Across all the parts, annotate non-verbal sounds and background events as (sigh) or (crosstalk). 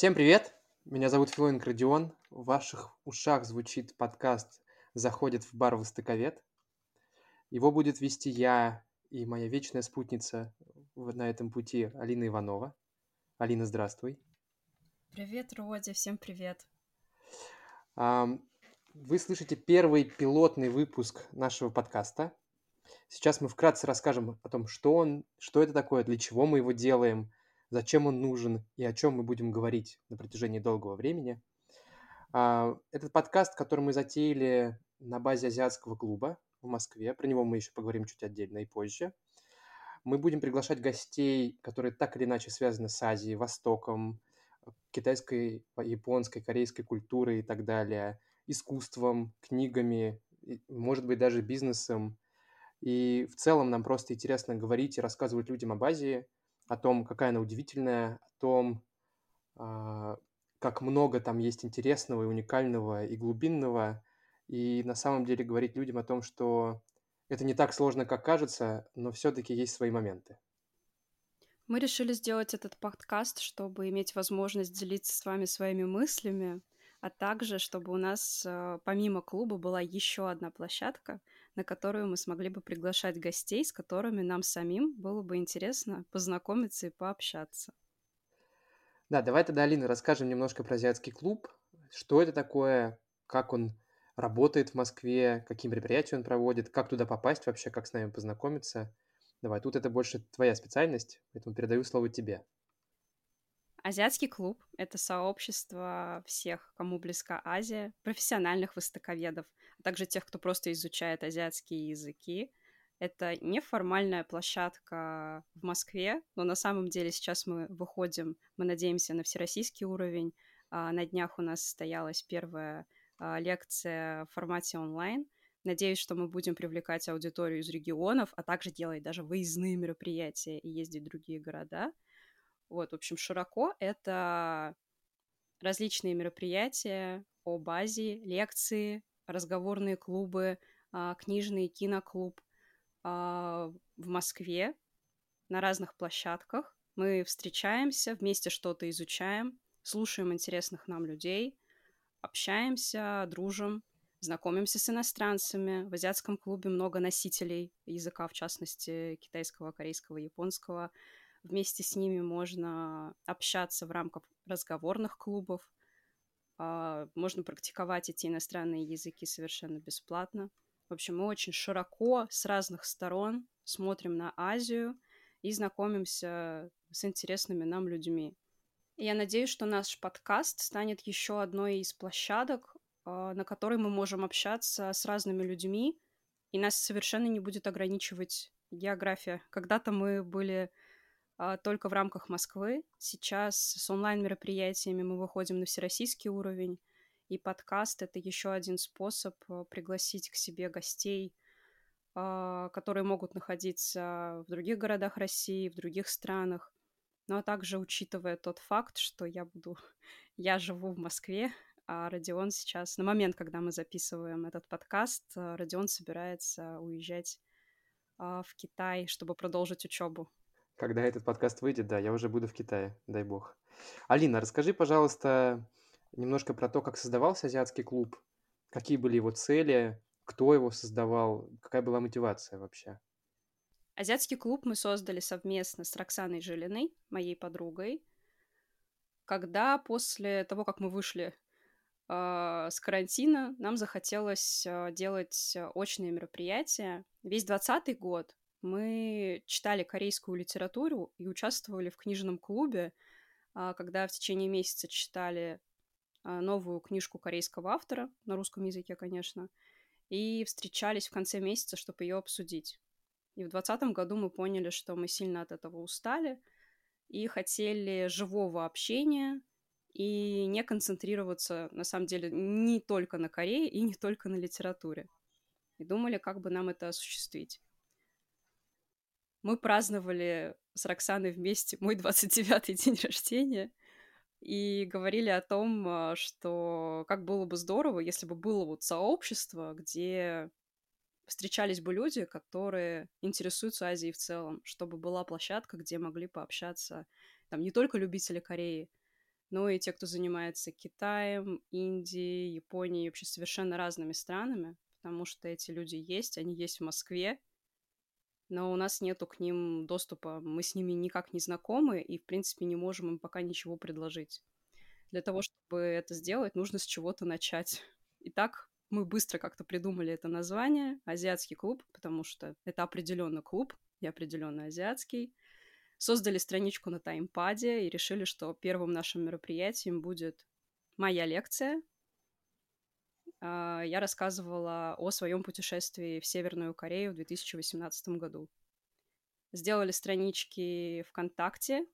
Всем привет! Меня зовут Филоненко Родион. В ваших ушах звучит подкаст «Заходит в бар Востоковед». Его будет вести я и моя вечная спутница на этом пути Алина Иванова. Алина, здравствуй. Привет, Роди, всем привет. Вы слышите первый пилотный выпуск нашего подкаста. Сейчас мы вкратце расскажем о том, что он, что это такое, для чего мы его делаем, зачем он нужен и о чем мы будем говорить на протяжении долгого времени. А, Этот подкаст, который мы затеяли на базе азиатского клуба в Москве, про него мы еще поговорим чуть отдельно и позже. Мы будем приглашать гостей, которые так или иначе связаны с Азией, Востоком, китайской, японской, корейской культурой и так далее, искусством, книгами, может быть, даже бизнесом. И в целом нам просто интересно говорить и рассказывать людям об Азии, о том, какая она удивительная, о том, а, как много там есть интересного и уникального и глубинного. И на самом деле говорить людям о том, что это не так сложно, как кажется, но все-таки есть свои моменты. Мы решили сделать этот подкаст, чтобы иметь возможность делиться с вами своими мыслями, а также чтобы у нас э, помимо клуба была еще одна площадка, на которую мы смогли бы приглашать гостей, с которыми нам самим было бы интересно познакомиться и пообщаться. Да, давай тогда, Алина, расскажем немножко про азиатский клуб. Что это такое, как он работает в Москве, какие мероприятия он проводит, как туда попасть вообще, как с нами познакомиться. Давай, тут это больше твоя специальность, поэтому передаю слово тебе. Азиатский клуб — это сообщество всех, кому близка Азия, профессиональных востоковедов, а также тех, кто просто изучает азиатские языки. Это неформальная площадка в Москве, но на самом деле сейчас мы выходим, мы надеемся на всероссийский уровень. А, На днях у нас состоялась первая а, лекция в формате онлайн. Надеюсь, что мы будем привлекать аудиторию из регионов, а также делать даже выездные мероприятия и ездить в другие города. Вот, в общем, широко это различные мероприятия об Азии, лекции, разговорные клубы, а, книжный киноклуб а, в Москве на разных площадках. Мы встречаемся, вместе что-то изучаем, слушаем интересных нам людей, общаемся, дружим, знакомимся с иностранцами. В азиатском клубе много носителей языка, в частности, китайского, корейского, японского. Вместе с ними можно общаться в рамках разговорных клубов. А, Можно практиковать эти иностранные языки совершенно бесплатно. В общем, мы очень широко с разных сторон смотрим на Азию и знакомимся с интересными нам людьми. Я надеюсь, что наш подкаст станет еще одной из площадок, а, на которой мы можем общаться с разными людьми, и нас совершенно не будет ограничивать география. Когда-то мы были только в рамках Москвы. Сейчас с онлайн-мероприятиями мы выходим на всероссийский уровень, и подкаст — это еще один способ а, пригласить к себе гостей, а, которые могут находиться в других городах России, в других странах. Ну а также учитывая тот факт, что я буду... (laughs) Я живу в Москве, а Родион сейчас... На момент, когда мы записываем этот подкаст, а, Родион собирается уезжать а, в Китай, чтобы продолжить учебу. Когда этот подкаст выйдет, да, я уже буду в Китае, дай бог. Алина, расскажи, пожалуйста, немножко про то, как создавался азиатский клуб, какие были его цели, кто его создавал, какая была мотивация вообще. Азиатский клуб мы создали совместно с Роксаной Жилиной, моей подругой, когда после того, как мы вышли э, с карантина, нам захотелось э, делать э, очные мероприятия. Весь двадцатый год мы читали корейскую литературу и участвовали в книжном клубе, а, когда в течение месяца читали а, новую книжку корейского автора, на русском языке, конечно, и встречались в конце месяца, чтобы ее обсудить. И в двадцатом году мы поняли, что мы сильно от этого устали и хотели живого общения и не концентрироваться, на самом деле, не только на Корее и не только на литературе. И думали, как бы нам это осуществить. Мы праздновали с Роксаной вместе мой (laughs) 29-й день рождения и говорили о том, а, что как было бы здорово, если бы было вот сообщество, где встречались бы люди, которые интересуются Азией в целом, чтобы была площадка, где могли пообщаться там не только любители Кореи, но и те, кто занимается Китаем, Индией, Японией, вообще совершенно разными странами, потому что эти люди есть, они есть в Москве, но у нас нету к ним доступа, мы с ними никак не знакомы и, в принципе, не можем им пока ничего предложить. Для того, чтобы это сделать, нужно с чего-то начать. Итак, мы быстро как-то придумали это название «Азиатский клуб», потому что это определенно клуб и определенно азиатский. Создали страничку на таймпаде и решили, что первым нашим мероприятием будет моя лекция. А, я рассказывала о своем путешествии в Северную Корею в 2018 году. Сделали странички ВКонтакте,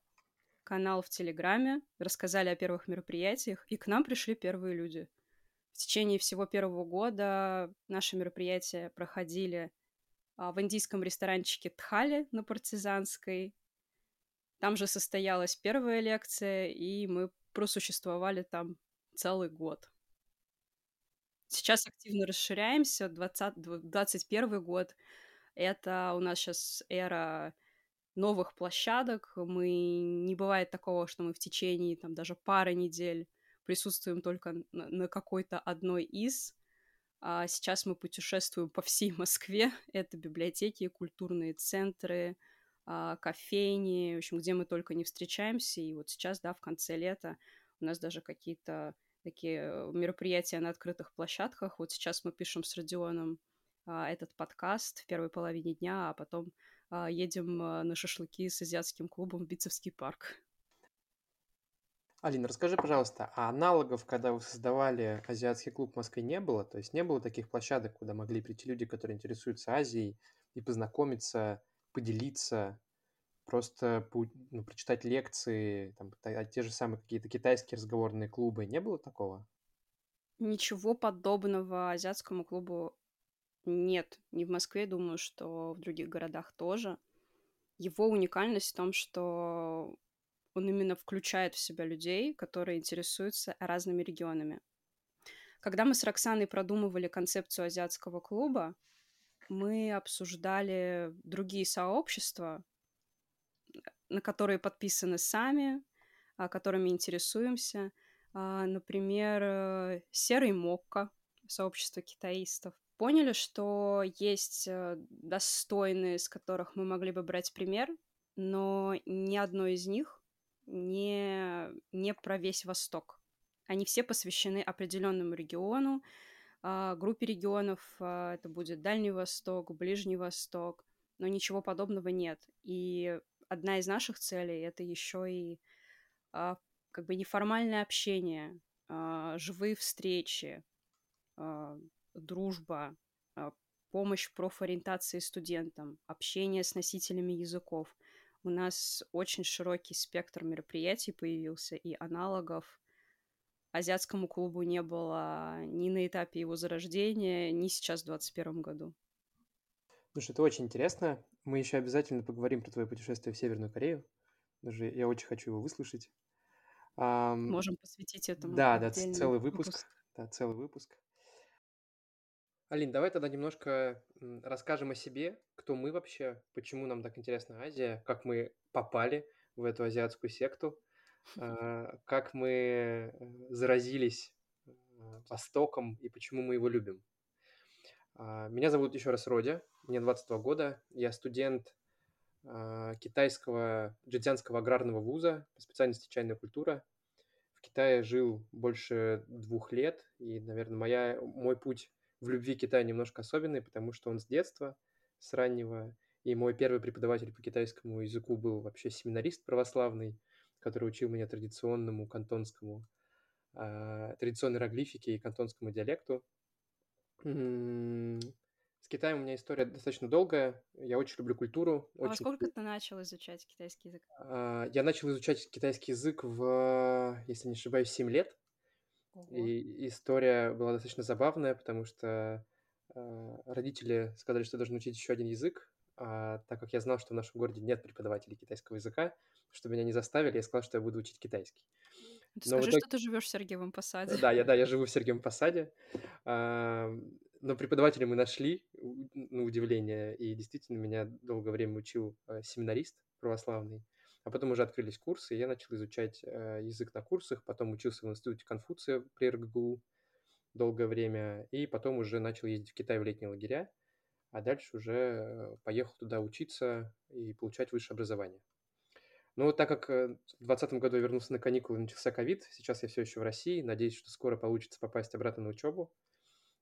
канал в Телеграме, рассказали о первых мероприятиях, и к нам пришли первые люди – в течение всего первого года наши мероприятия проходили а, в индийском ресторанчике Тхали на Партизанской. Там же состоялась первая лекция, и мы просуществовали там целый год. Сейчас активно расширяемся. 2021 год — это у нас сейчас эра новых площадок. Мы не бывает такого, что мы в течение там даже пары недель присутствуем только на, на какой-то одной из. А сейчас мы путешествуем по всей Москве. (laughs) Это библиотеки, культурные центры, а, кофейни, в общем, где мы только не встречаемся. И вот сейчас, да, в конце лета у нас даже какие-то такие мероприятия на открытых площадках. Вот сейчас мы пишем с Родионом а, этот подкаст в первой половине дня, а потом а, едем а, на шашлыки с азиатским клубом в Битцевский парк. Алина, расскажи, пожалуйста, а аналогов, когда вы создавали азиатский клуб в Москве, не было? То есть не было таких площадок, куда могли прийти люди, которые интересуются Азией, и познакомиться, поделиться, просто ну, прочитать лекции, там, те же самые какие-то китайские разговорные клубы. Не было такого? Ничего подобного азиатскому клубу нет. Не в Москве, думаю, что в других городах тоже. Его уникальность в том, что он именно включает в себя людей, которые интересуются разными регионами. Когда мы с Роксаной продумывали концепцию азиатского клуба, мы обсуждали другие сообщества, на которые подписаны сами, а, которыми интересуемся. А, например, э, Серый Мокко, сообщество китаистов. Поняли, что есть э, достойные, с которых мы могли бы брать пример, но ни одно из них не, не про весь Восток. Они все посвящены определенному региону, а, группе регионов, это будет Дальний Восток, Ближний Восток, но ничего подобного нет. И одна из наших целей это еще и а, как бы неформальное общение, живые встречи, дружба, помощь в профориентации студентам, общение с носителями языков – у нас очень широкий спектр мероприятий появился, и аналогов азиатскому клубу не было ни на этапе его зарождения, ни сейчас в 2021 году. Слушай, это очень интересно. Мы еще обязательно поговорим про твое путешествие в Северную Корею. Даже я очень хочу его выслушать. Можем посвятить этому. Да, да, целый выпуск. выпуск. Да, целый выпуск. Алин, давай тогда немножко расскажем о себе, кто мы вообще, почему нам так интересна Азия, как мы попали в эту азиатскую секту, а, как мы э, заразились э, Востоком и почему мы его любим. А, меня зовут еще раз Родя, мне 22 года, я студент а, китайского джидзянского аграрного вуза по специальности чайная культура. В Китае жил больше двух лет, и, наверное, моя, мой путь в любви к Китаю немножко особенный, потому что он с детства, с раннего, и мой первый преподаватель по китайскому языку был вообще семинарист православный, который учил меня традиционному кантонскому, э, традиционной иероглифике и кантонскому диалекту. С Китаем у меня история достаточно долгая. Я очень люблю культуру. А очень... во сколько ты начал изучать китайский язык? А, я начал изучать китайский язык в, если не ошибаюсь, 7 лет. И история была достаточно забавная, потому что э, родители сказали, что должен учить еще один язык, а так как я знал, что в нашем городе нет преподавателей китайского языка, чтобы меня не заставили, я сказал, что я буду учить китайский. Ты но скажи, итоге... что ты живешь в Сергиевом Посаде. Да, я, да, я (laughs) живу в Сергиевом Посаде. Но преподавателя мы нашли, на удивление, и действительно меня долгое время учил э, семинарист православный. А потом уже открылись курсы, и я начал изучать э, язык на курсах, потом учился в институте Конфуция при РГГУ долгое время, и потом уже начал ездить в Китай в летние лагеря, а дальше уже э, поехал туда учиться и получать высшее образование. Но так как в 2020 году я вернулся на каникулы, начался ковид, сейчас я все еще в России, надеюсь, что скоро получится попасть обратно на учебу.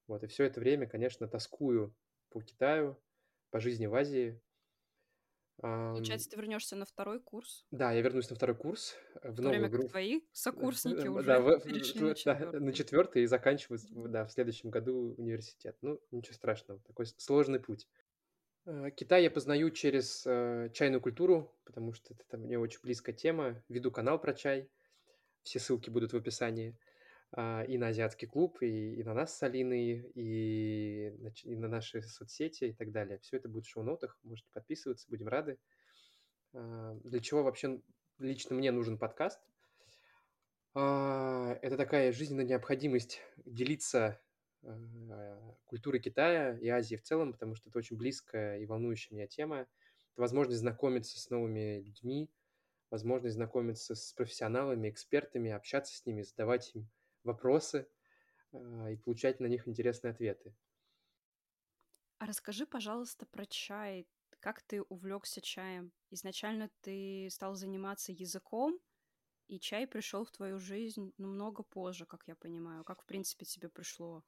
Вот, и все это время, конечно, тоскую по Китаю, по жизни в Азии. Получается, ты вернешься на второй курс? Да, я вернусь на второй курс э, в, в новую группу. твои сокурсники уже да, в, перешли в, на четвертый. Да, на четвертый и заканчиваю да, в следующем году университет. Ну, ничего страшного, такой сложный путь. Э, Китай я познаю через э, чайную культуру, потому что это мне очень близкая тема. Веду канал про чай. Все ссылки будут в описании. А, и на азиатский клуб, и, и на нас с Алиной, и и на наши соцсети и так далее. Все это будет в шоу-нотах. Можете подписываться, будем рады. А, для чего вообще лично мне нужен подкаст? А, это такая жизненная необходимость делиться а, культурой Китая и Азии в целом, потому что это очень близкая и волнующая меня тема. Это возможность знакомиться с новыми людьми, возможность знакомиться с профессионалами, экспертами, общаться с ними, задавать им вопросы и получать на них интересные ответы. А расскажи, пожалуйста, про чай. Как ты увлекся чаем? Изначально ты стал заниматься языком, и чай пришел в твою жизнь намного позже, как я понимаю. Как, в принципе, тебе пришло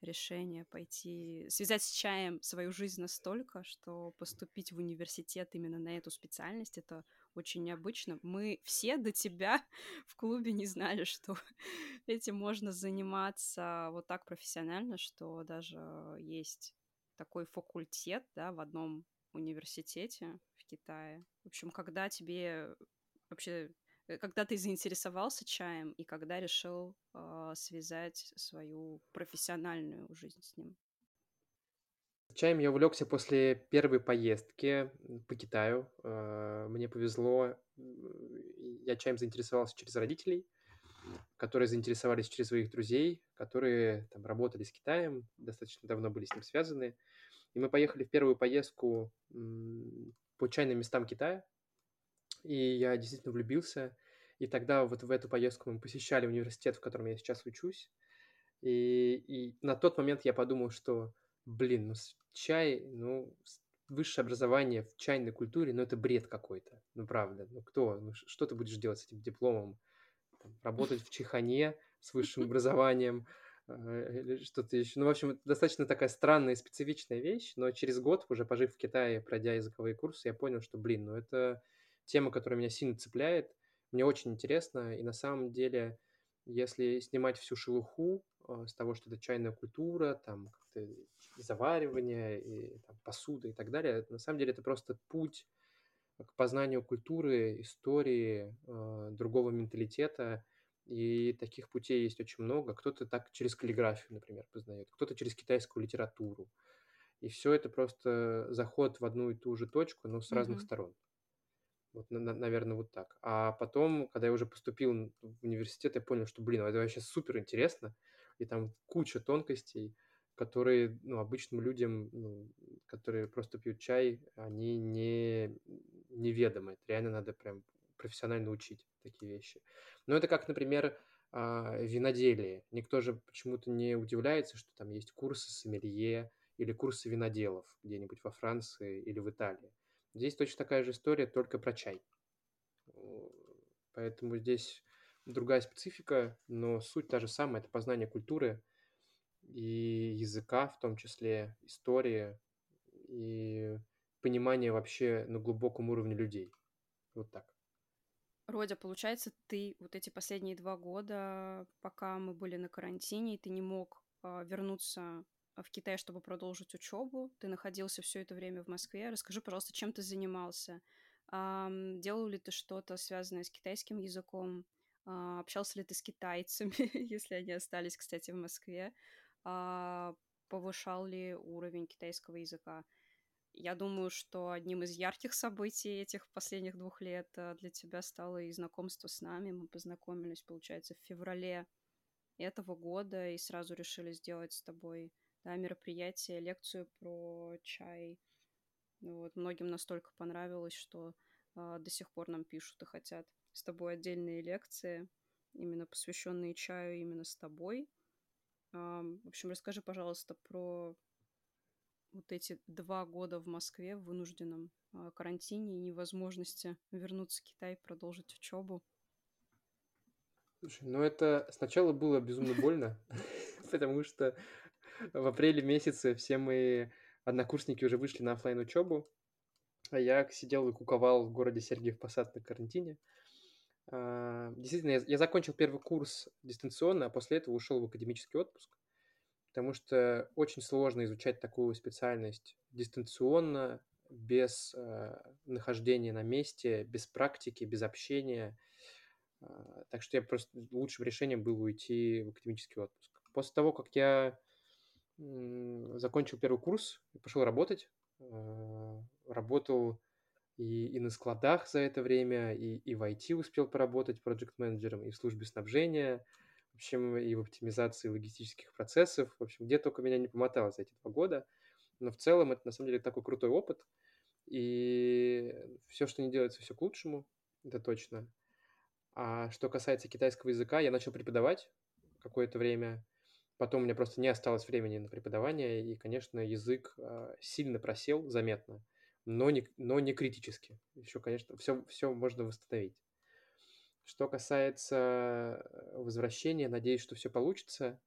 решение пойти, связать с чаем свою жизнь настолько, что поступить в университет именно на эту специальность, это очень необычно. Мы все до тебя (laughs) в клубе не знали, что (laughs) этим можно заниматься вот так профессионально, что даже есть такой факультет, да, в одном университете в Китае. В общем, когда тебе вообще Э, когда ты заинтересовался чаем и когда решил э, связать свою профессиональную жизнь с ним? Чаем я увлекся после первой поездки по Китаю. Э, мне повезло, я чаем заинтересовался через родителей, которые заинтересовались через своих друзей, которые там работали с Китаем, достаточно давно были с ним связаны. И мы поехали в первую поездку по чайным местам Китая, и я действительно влюбился. И тогда вот в эту поездку мы посещали университет, в котором я сейчас учусь. И, и на тот момент я подумал, что, блин, ну чай, ну высшее образование в чайной культуре, ну это бред какой-то, ну правда, ну кто, ну что ты будешь делать с этим дипломом? Там, работать в чехане с высшим образованием, э, или что-то еще. Ну, в общем, это достаточно такая странная и специфичная вещь, но через год, уже пожив в Китае, пройдя языковые курсы, я понял, что, блин, ну это тема, которая меня сильно цепляет, мне очень интересно, и на самом деле, если снимать всю шелуху с того, что это чайная культура, там как-то заваривание, и там, посуда и так далее, на самом деле это просто путь к познанию культуры, истории, э, другого менталитета, и таких путей есть очень много. Кто-то так через каллиграфию, например, познает, кто-то через китайскую литературу. И все это просто заход в одну и ту же точку, но с разных Мгм. сторон. Вот, наверное, вот так. А потом, когда я уже поступил в университет, я понял, что, блин, это вообще супер интересно, и там куча тонкостей, которые, ну, обычным людям, ну, которые просто пьют чай, они не неведомы. Это реально надо прям профессионально учить такие вещи. Но это как, например, а, виноделие. Никто же почему-то не удивляется, что там есть курсы сомелье или курсы виноделов где-нибудь во Франции или в Италии. Здесь точно такая же история, только про чай. Поэтому здесь другая специфика, но суть та же самая, это познание культуры и языка, в том числе истории и понимание вообще на глубоком уровне людей. Вот так. Родя, получается, ты вот эти последние два года, пока мы были на карантине, ты не мог э, вернуться в Китай, чтобы продолжить учебу. Ты находился все это время в Москве. Расскажи, пожалуйста, чем ты занимался? Делал ли ты что-то связанное с китайским языком? А, общался ли ты с китайцами, (laughs) если они остались, кстати, в Москве? А, повышал ли уровень китайского языка? Я думаю, что одним из ярких событий этих последних двух лет а, для тебя стало и знакомство с нами. Мы познакомились, получается, в феврале этого года и сразу решили сделать с тобой да, мероприятие, лекцию про чай. Вот, многим настолько понравилось, что а, до сих пор нам пишут и хотят с тобой отдельные лекции, именно посвященные чаю именно с тобой. В общем, расскажи, пожалуйста, про вот эти два года в Москве в вынужденном а, карантине и невозможности вернуться в Китай продолжить учебу. Слушай, ну это сначала было безумно больно, (laughs) потому что в апреле месяце все мои однокурсники уже вышли на офлайн учебу, а я сидел и куковал в городе Сергиев Посад на карантине. А, действительно, я, я закончил первый курс дистанционно, а после этого ушел в академический отпуск, потому что очень сложно изучать такую специальность дистанционно, без э, нахождения на месте, без практики, без общения. Э, так что я просто лучшим решением было уйти в академический отпуск. После того, как я закончил первый курс и пошел работать, э, работал и, и на складах за это время, и, и в IT успел поработать проект-менеджером, и в службе снабжения, в общем, и в оптимизации логистических процессов. В общем, где только меня не помотало за эти два года. Но в целом это на самом деле такой крутой опыт. И все, что не делается, все к лучшему, это точно. А что касается китайского языка, я начал преподавать какое-то время. Потом у меня просто не осталось времени на преподавание, и, конечно, язык а, сильно просел заметно но не, но не критически. Еще, конечно, все, все можно восстановить. Что касается э, возвращения, надеюсь, что все получится.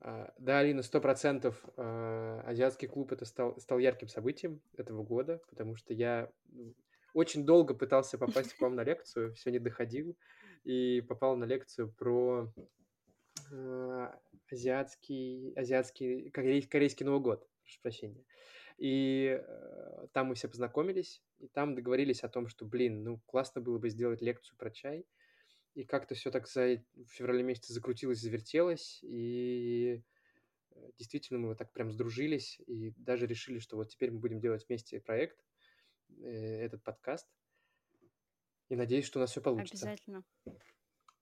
А, да, Алина, сто процентов а, азиатский клуб это стал, стал ярким событием этого года, потому что я очень долго пытался попасть к вам на лекцию, все не доходил, и попал на лекцию про а, азиатский, азиатский корейский Новый год, прошу прощения. И э, там мы все познакомились, и там договорились о том, что, блин, ну, классно было бы сделать лекцию про чай. И как-то все так за в феврале месяце закрутилось, завертелось, и э, действительно мы вот так прям сдружились, и даже решили, что вот теперь мы будем делать вместе проект, э, этот подкаст. И надеюсь, что у нас все получится. Обязательно.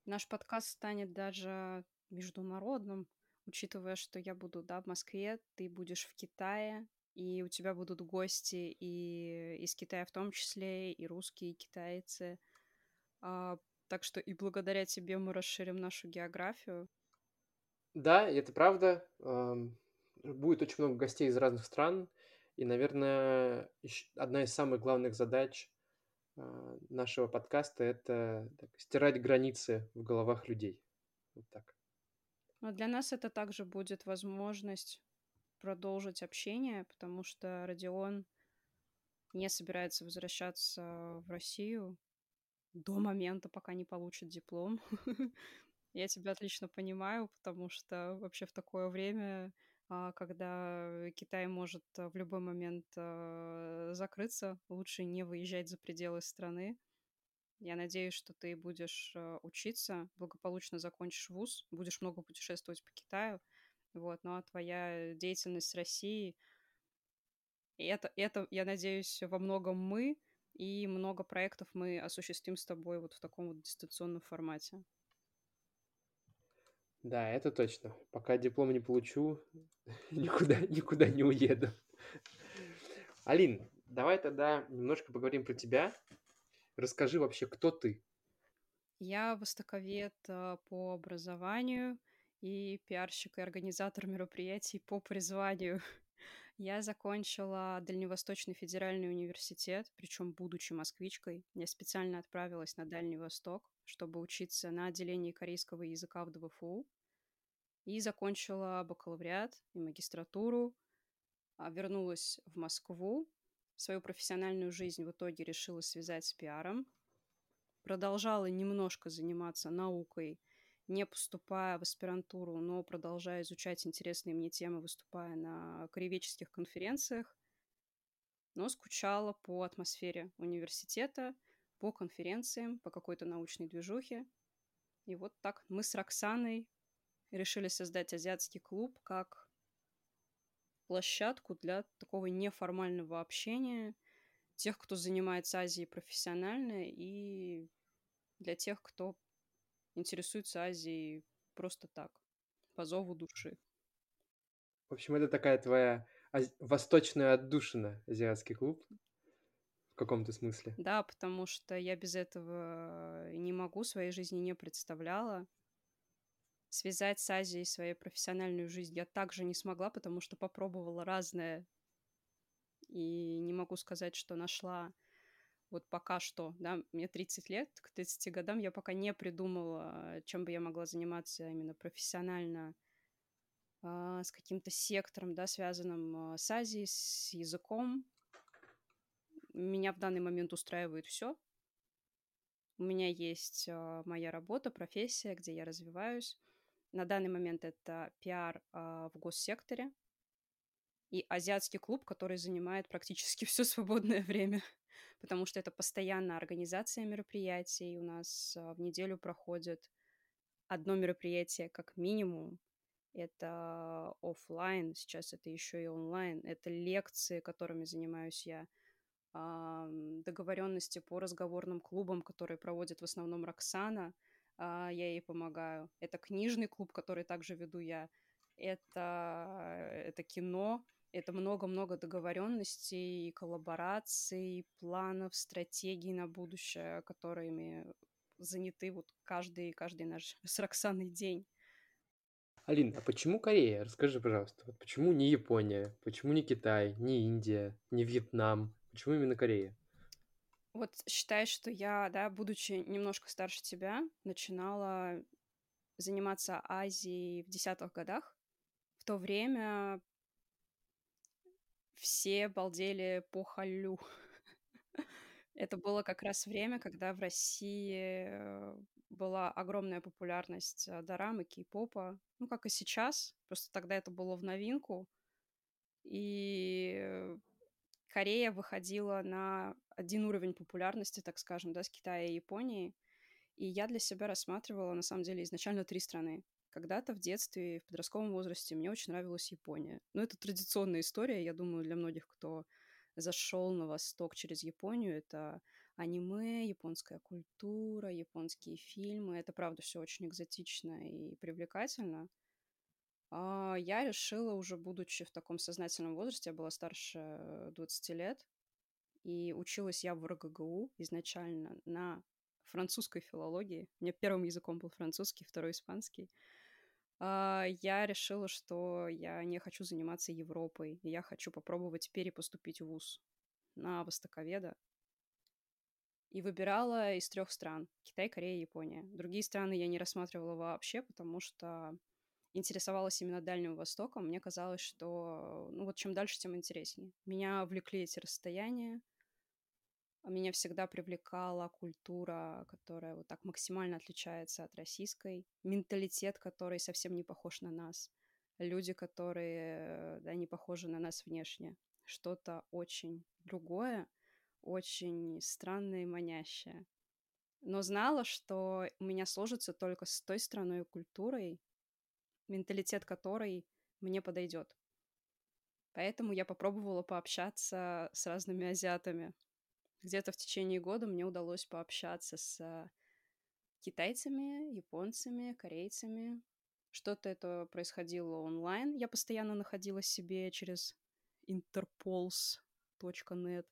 Наш подкаст станет даже международным, учитывая, что я буду, да, в Москве, ты будешь в Китае, и у тебя будут гости и из Китая в том числе, и русские, и китайцы. А, так что и благодаря тебе мы расширим нашу географию. Да, это правда. Будет очень много гостей из разных стран. И, наверное, одна из самых главных задач а, нашего подкаста – это так, стирать границы в головах людей. Вот так. Но для нас это также будет возможность продолжить общение, потому что Родион не собирается возвращаться в Россию до момента, пока не получит диплом. (laughs) Я тебя отлично понимаю, потому что вообще в такое время, а, когда Китай может в любой момент а, закрыться, лучше не выезжать за пределы страны. Я надеюсь, что ты будешь а, учиться, благополучно закончишь вуз, будешь много путешествовать по Китаю, вот, ну а твоя деятельность с Россией, это, это, я надеюсь, во многом мы, и много проектов мы осуществим с тобой вот в таком вот дистанционном формате. Да, это точно. Пока диплом не получу, (laughs) никуда, никуда не уеду. Алин, давай тогда немножко поговорим про тебя. Расскажи вообще, кто ты? Я востоковед а, по образованию и пиарщик и организатор мероприятий по призванию. (laughs) Я закончила Дальневосточный федеральный университет, причем будучи москвичкой. Я специально отправилась на Дальний Восток, чтобы учиться на отделении корейского языка в ДВФУ. И закончила бакалавриат и магистратуру. А вернулась в Москву. Свою профессиональную жизнь в итоге решила связать с пиаром. Продолжала немножко заниматься наукой – не поступая в аспирантуру, но продолжая изучать интересные мне темы, выступая на краеведческих конференциях, но скучала по атмосфере университета, по конференциям, по какой-то научной движухе. И вот так мы с Роксаной решили создать азиатский клуб как площадку для такого неформального общения тех, кто занимается Азией профессионально, и для тех, кто интересуется Азией просто так, по зову души. В общем, это такая твоя аз... восточная отдушина, азиатский клуб, в каком-то смысле. Да, потому что я без этого не могу, своей жизни не представляла. Связать с Азией свою профессиональную жизнь я также не смогла, потому что попробовала разное. И не могу сказать, что нашла вот пока что, да, мне 30 лет, к 30 годам я пока не придумала, чем бы я могла заниматься именно профессионально, а, с каким-то сектором, да, связанным а, с Азией, с языком. Меня в данный момент устраивает все. У меня есть а, моя работа, профессия, где я развиваюсь. На данный момент это пиар в госсекторе и азиатский клуб, который занимает практически все свободное (laughs) время потому что это постоянная организация мероприятий. У нас а, в неделю проходит одно мероприятие как минимум. Это офлайн, сейчас это еще и онлайн. Это лекции, которыми занимаюсь я. Договоренности по разговорным клубам, которые проводит в основном Роксана. А, я ей помогаю. Это книжный клуб, который также веду я. Это, это кино, это много-много договоренностей, коллабораций, планов, стратегий на будущее, которыми заняты вот каждый, каждый наш (laughs) с Роксаной день. Алин, а почему Корея? Расскажи, пожалуйста. Вот почему не Япония? Почему не Китай, не Индия, не Вьетнам? Почему именно Корея? Вот считай, что я, да, будучи немножко старше тебя, начинала заниматься Азией в десятых годах. В то время все балдели по Халлю. Это было как раз время, когда в России э, была огромная популярность э, дорамы, кей-попа. Ну, как и сейчас. Просто тогда это было в новинку. И Корея выходила на один уровень популярности, так скажем, да, с Китая и Японии. И я для себя рассматривала, на самом деле, изначально три страны. Когда-то в детстве, в подростковом возрасте мне очень нравилась Япония. Но это традиционная история, я думаю, для многих, кто зашел на восток через Японию. Это аниме, японская культура, японские фильмы. Это, правда, все очень экзотично и привлекательно. А я решила, уже будучи в таком сознательном возрасте, я была старше 20 лет, и училась я в РГГУ изначально на французской филологии. У меня первым языком был французский, второй испанский. А, я решила, что я не хочу заниматься Европой, я хочу попробовать перепоступить в ВУЗ на востоковеда. И выбирала из трех стран – Китай, Корея, Япония. Другие страны я не рассматривала вообще, потому что интересовалась именно Дальним Востоком. Мне казалось, что ну вот чем дальше, тем интереснее. Меня влекли эти расстояния, меня всегда привлекала культура, которая вот так максимально отличается от российской, менталитет, который совсем не похож на нас, люди, которые да, не похожи на нас внешне, что-то очень другое, очень странное и манящее. Но знала, что у меня сложится только с той страной и культурой, менталитет которой мне подойдет. Поэтому я попробовала пообщаться с разными азиатами, где-то в течение года мне удалось пообщаться с китайцами, японцами, корейцами. Что-то это происходило онлайн. Я постоянно находила себе через interpols.net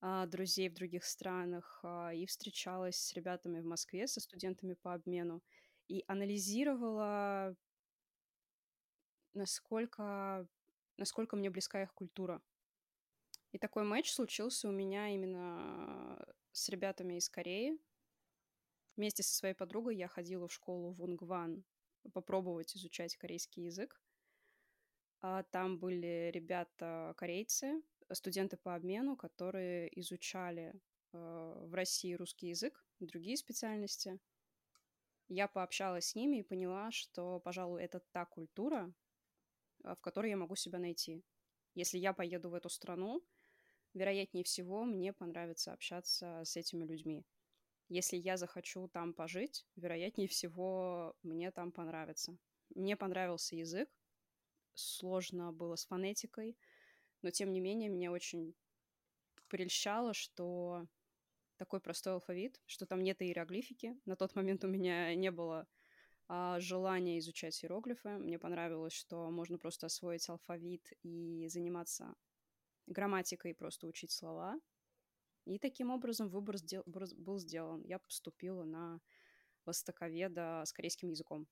а, друзей в других странах а, и встречалась с ребятами в Москве, со студентами по обмену и анализировала, насколько, насколько мне близка их культура. И такой матч случился у меня именно с ребятами из Кореи. Вместе со своей подругой я ходила в школу в Унгван попробовать изучать корейский язык. А там были ребята корейцы, студенты по обмену, которые изучали э, в России русский язык, другие специальности. Я пообщалась с ними и поняла, что, пожалуй, это та культура, э, в которой я могу себя найти. Если я поеду в эту страну, вероятнее всего, мне понравится общаться с этими людьми. Если я захочу там пожить, вероятнее всего, мне там понравится. Мне понравился язык, сложно было с фонетикой, но тем не менее меня очень прельщало, что такой простой алфавит, что там нет иероглифики. На тот момент у меня не было а, желания изучать иероглифы. Мне понравилось, что можно просто освоить алфавит и заниматься грамматикой просто учить слова. И таким образом выбор сдел- был сделан. Я поступила на востоковеда с корейским языком.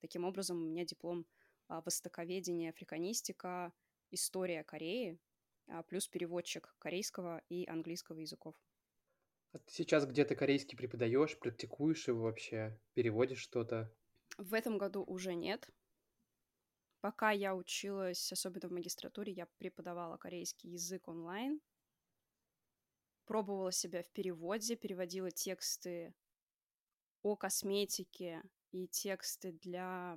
Таким образом, у меня диплом а, востоковедение, африканистика, история Кореи, а, плюс переводчик корейского и английского языков. А ты сейчас где-то корейский преподаешь, практикуешь его вообще, переводишь что-то? В этом году уже нет. Пока я училась, особенно в магистратуре, я преподавала корейский язык онлайн. Пробовала себя в переводе, переводила тексты о косметике и тексты для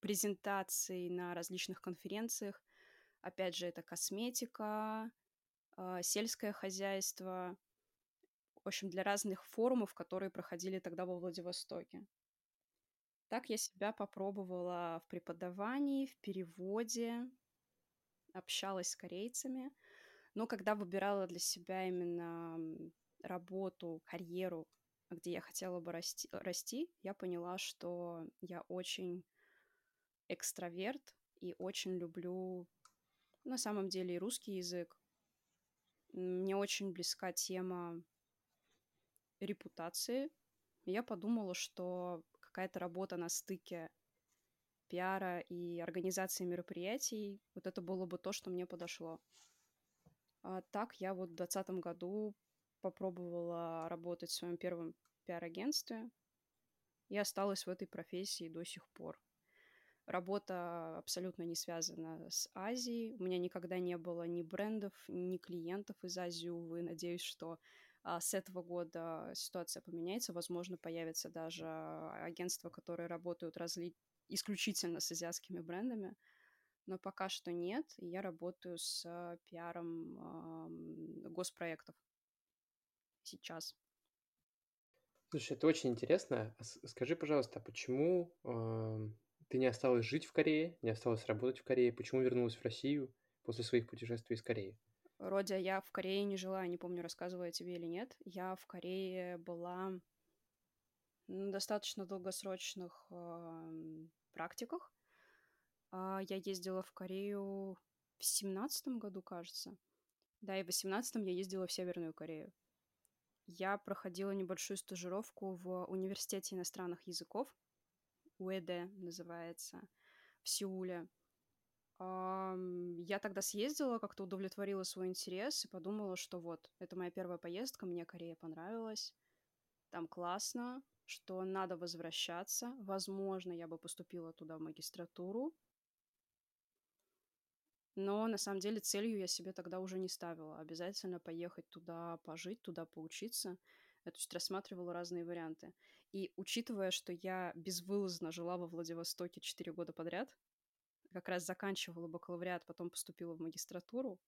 презентаций на различных конференциях. Опять же, это косметика, а, сельское хозяйство, в общем, для разных форумов, которые проходили тогда во Владивостоке. Так я себя попробовала в преподавании, в переводе, общалась с корейцами. Но когда выбирала для себя именно работу, карьеру, где я хотела бы расти, расти я поняла, что я очень экстраверт и очень люблю на самом деле и русский язык. Мне очень близка тема репутации. я подумала, что какая-то работа на стыке пиара и организации мероприятий, вот это было бы то, что мне подошло. А так я вот в 2020 году попробовала работать в своем первом пиар-агентстве и осталась в этой профессии до сих пор. Работа абсолютно не связана с Азией. У меня никогда не было ни брендов, ни клиентов из Азии, увы. Надеюсь, что а, с этого года ситуация поменяется. Возможно, появятся даже агентства, которые работают разли... исключительно с азиатскими брендами. Но пока что нет. Я работаю с пиаром э, госпроектов сейчас. Слушай, это очень интересно. А скажи, пожалуйста, а почему э, ты не осталась жить в Корее, не осталась работать в Корее? Почему вернулась в Россию после своих путешествий из Кореи? Родя, я в Корее не жила, не помню, рассказывала я тебе или нет. Я в Корее была на достаточно долгосрочных э, практиках. Э, я ездила в Корею в семнадцатом году, кажется. Да, и в восемнадцатом я ездила в Северную Корею. Я проходила небольшую стажировку в Университете иностранных языков, УЭД называется, в Сеуле. Я тогда съездила, как-то удовлетворила свой интерес и подумала, что вот, это моя первая поездка, мне Корея понравилась, там классно, что надо возвращаться. Возможно, я бы поступила туда в магистратуру, но на самом деле целью я себе тогда уже не ставила. Обязательно поехать туда пожить, туда поучиться. Я, то есть, рассматривала разные варианты. И учитывая, что я безвылазно жила во Владивостоке 4 года подряд, как раз заканчивала бакалавриат, потом поступила в магистратуру.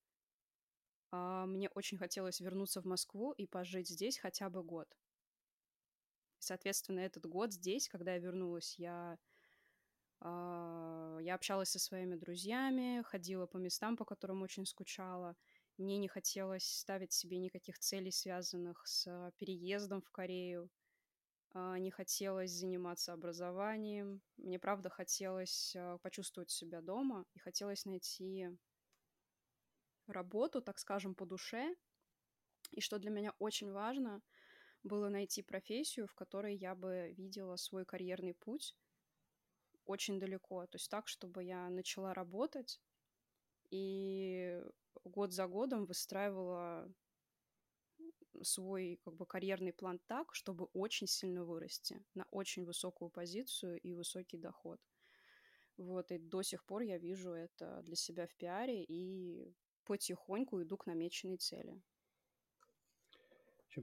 А мне очень хотелось вернуться в Москву и пожить здесь хотя бы год. Соответственно, этот год здесь, когда я вернулась, я, э, я общалась со своими друзьями, ходила по местам, по которым очень скучала. Мне не хотелось ставить себе никаких целей, связанных с переездом в Корею. А, не хотелось заниматься образованием. Мне, правда, хотелось а, почувствовать себя дома и хотелось найти работу, так скажем, по душе. И что для меня очень важно, было найти профессию, в которой я бы видела свой карьерный путь очень далеко. То есть так, чтобы я начала работать и год за годом выстраивала свой как бы карьерный план так, чтобы очень сильно вырасти на очень высокую позицию и высокий доход. Вот, и до сих пор я вижу это для себя в пиаре и потихоньку иду к намеченной цели.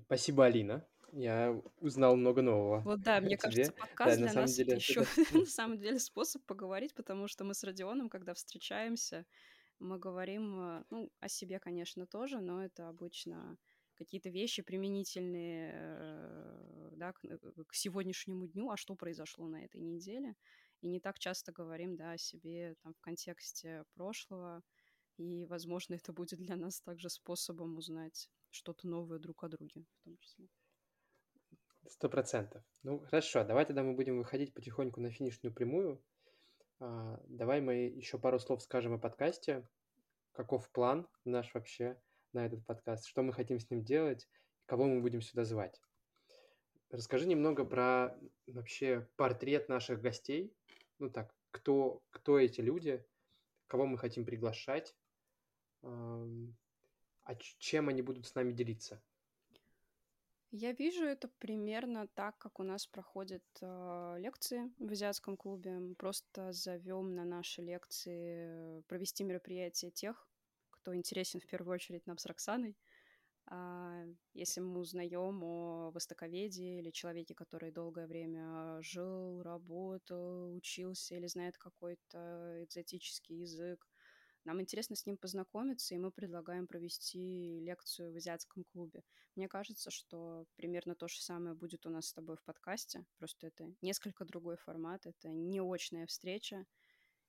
Спасибо, Алина. Я узнал много нового. Вот да, мне кажется, подкаст да, для нас деле, это еще (laughs) (laughs) на самом деле способ поговорить, потому что мы с Родионом, когда встречаемся, мы говорим, э, ну, о себе, конечно, тоже, но это обычно какие-то вещи применительные э, да, к, э, к сегодняшнему дню, а что произошло на этой неделе. И не так часто говорим да, о себе там, в контексте прошлого. И, возможно, это будет для нас также способом узнать что-то новое друг о друге в том числе. Сто процентов. Ну, хорошо, давай тогда мы будем выходить потихоньку на финишную прямую. А, давай мы еще пару слов скажем о подкасте. Каков план наш вообще? На этот подкаст, что мы хотим с ним делать, кого мы будем сюда звать. Расскажи немного про вообще портрет наших гостей. Ну так, кто, кто эти люди, кого мы хотим приглашать, а чем они будут с нами делиться? Я вижу это примерно так, как у нас проходят э, лекции в азиатском клубе. Мы просто зовем на наши лекции провести мероприятие тех, кто интересен в первую очередь нам с Роксаной. А если мы узнаем о востоковеде или человеке, который долгое время жил, работал, учился или знает какой-то экзотический язык, нам интересно с ним познакомиться, и мы предлагаем провести лекцию в азиатском клубе. Мне кажется, что примерно то же самое будет у нас с тобой в подкасте, просто это несколько другой формат, это не очная встреча,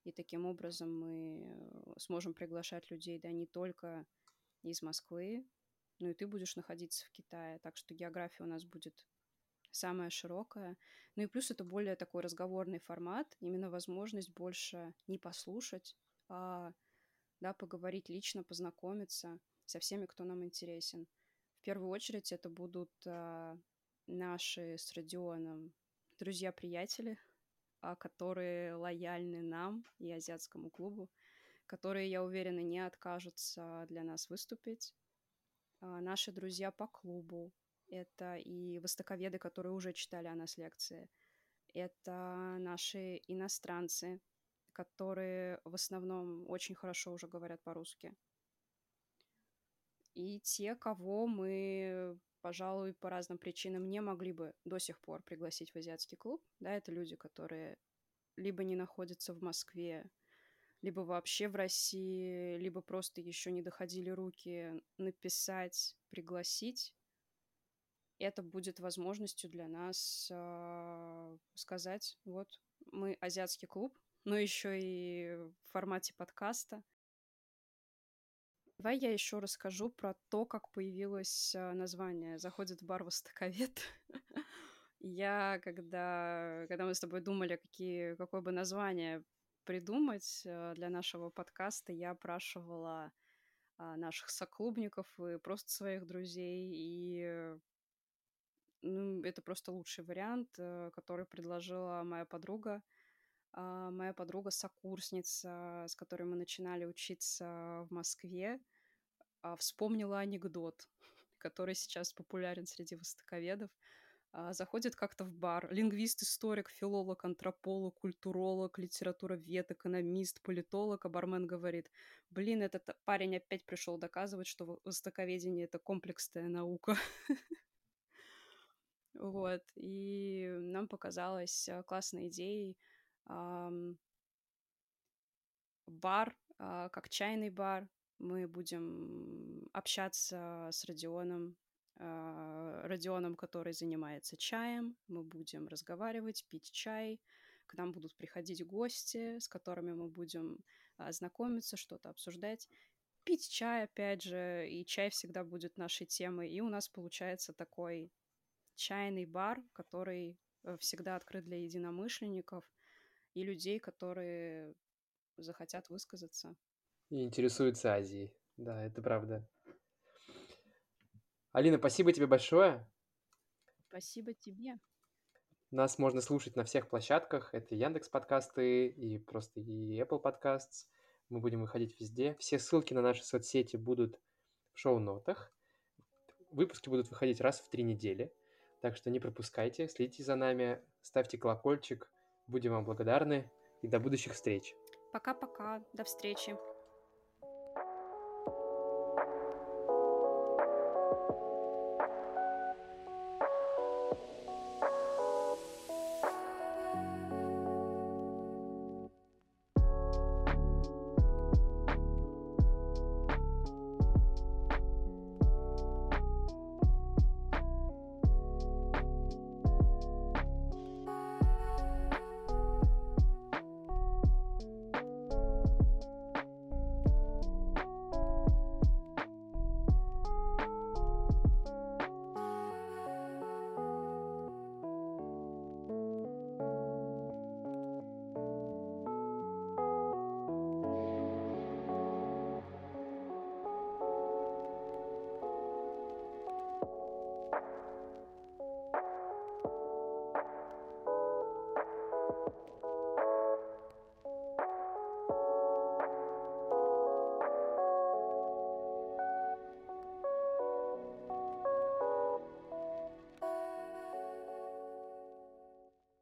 и таким образом мы сможем приглашать людей, да, не только из Москвы, ну и ты будешь находиться в Китае, так что география у нас будет самая широкая. Ну и плюс это более такой разговорный формат, именно возможность больше не послушать, а да, поговорить лично, познакомиться со всеми, кто нам интересен. В первую очередь это будут а, наши с Родионом друзья-приятели, которые лояльны нам и азиатскому клубу, которые, я уверена, не откажутся для нас выступить, а, наши друзья по клубу. Это и востоковеды, которые уже читали о нас лекции. Это наши иностранцы, которые в основном очень хорошо уже говорят по-русски. И те, кого мы, пожалуй, по разным причинам не могли бы до сих пор пригласить в азиатский клуб. Да, это люди, которые либо не находятся в Москве, либо вообще в России, либо просто еще не доходили руки написать, пригласить, это будет возможностью для нас э, сказать, вот, мы азиатский клуб, но еще и в формате подкаста. Давай я еще расскажу про то, как появилось а, название «Заходит в бар востоковед». (laughs) Я, когда, когда мы с тобой думали, какие, какое бы название придумать э, для нашего подкаста, я опрашивала а, наших соклубников и просто своих друзей, и ну, это просто лучший вариант, э, который предложила моя подруга, а, моя подруга сокурсница, с которой мы начинали учиться в Москве, а, вспомнила анекдот, (laughs) который сейчас популярен среди востоковедов. А, заходит как-то в бар. Лингвист, историк, филолог, антрополог, культуролог, литературовед, экономист, политолог, а бармен говорит, блин, этот парень опять пришел доказывать, что востоковедение — это комплексная наука. (laughs) Вот, и нам показалось классной идеей бар, а, как чайный бар. Мы будем общаться с Родионом, а, Родионом, который занимается чаем. Мы будем разговаривать, пить чай. К нам будут приходить гости, с которыми мы будем а, знакомиться, что-то обсуждать. Пить чай, опять же, и чай всегда будет нашей темой. И у нас получается такой чайный бар, который э, всегда открыт для единомышленников и людей, которые захотят высказаться. И интересуются Азией. Да, это правда. Алина, спасибо тебе большое. Спасибо тебе. Нас можно слушать на всех площадках. Это Яндекс подкасты и просто и Apple Podcasts. Мы будем выходить везде. Все ссылки на наши соцсети будут в шоу-нотах. Выпуски будут выходить раз в три недели. Так что не пропускайте, следите за нами, ставьте колокольчик. Будем вам благодарны и до будущих встреч. Пока-пока, до встречи.